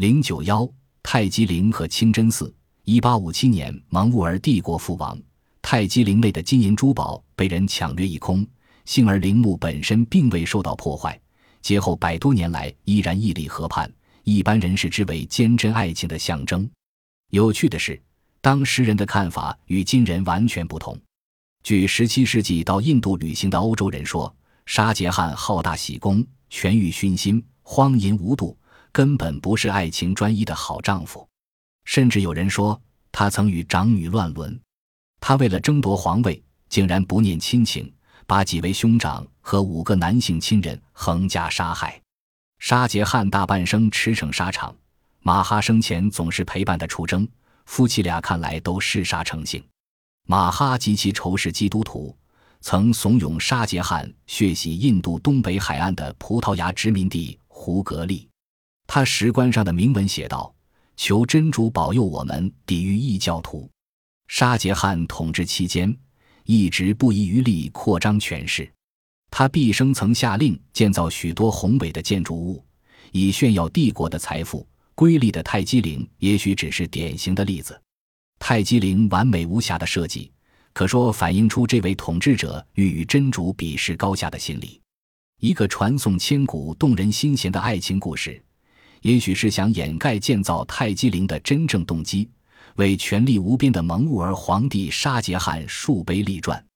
零九幺，泰姬陵和清真寺。一八五七年，蒙兀儿帝国覆亡，泰姬陵内的金银珠宝被人抢掠一空，幸而陵墓本身并未受到破坏，节后百多年来依然屹立河畔，一般人视之为坚贞爱情的象征。有趣的是，当时人的看法与今人完全不同。据十七世纪到印度旅行的欧洲人说，沙杰汉好大喜功，权欲熏心，荒淫无度，根本不是爱情专一的好丈夫。甚至有人说，他曾与长女乱伦。他为了争夺皇位，竟然不念亲情，把几位兄长和五个男性亲人横加杀害。沙杰汉大半生驰骋沙场，马哈生前总是陪伴他出征，夫妻俩看来都嗜杀成性。马哈及其仇视基督徒，曾怂恿沙杰汉血洗印度东北海岸的葡萄牙殖民地胡格利。他石棺上的铭文写道。求真主保佑我们抵御异教徒。沙杰汉统治期间，一直不遗余力扩张权势。他毕生曾下令建造许多宏伟的建筑物，以炫耀帝国的财富。瑰丽的泰姬陵也许只是典型的例子。泰姬陵完美无瑕的设计，可说反映出这位统治者欲与真主比试高下的心理。一个传颂千古、动人心弦的爱情故事。也许是想掩盖建造泰姬陵的真正动机，为权力无边的蒙兀儿皇帝沙杰汗树碑立传。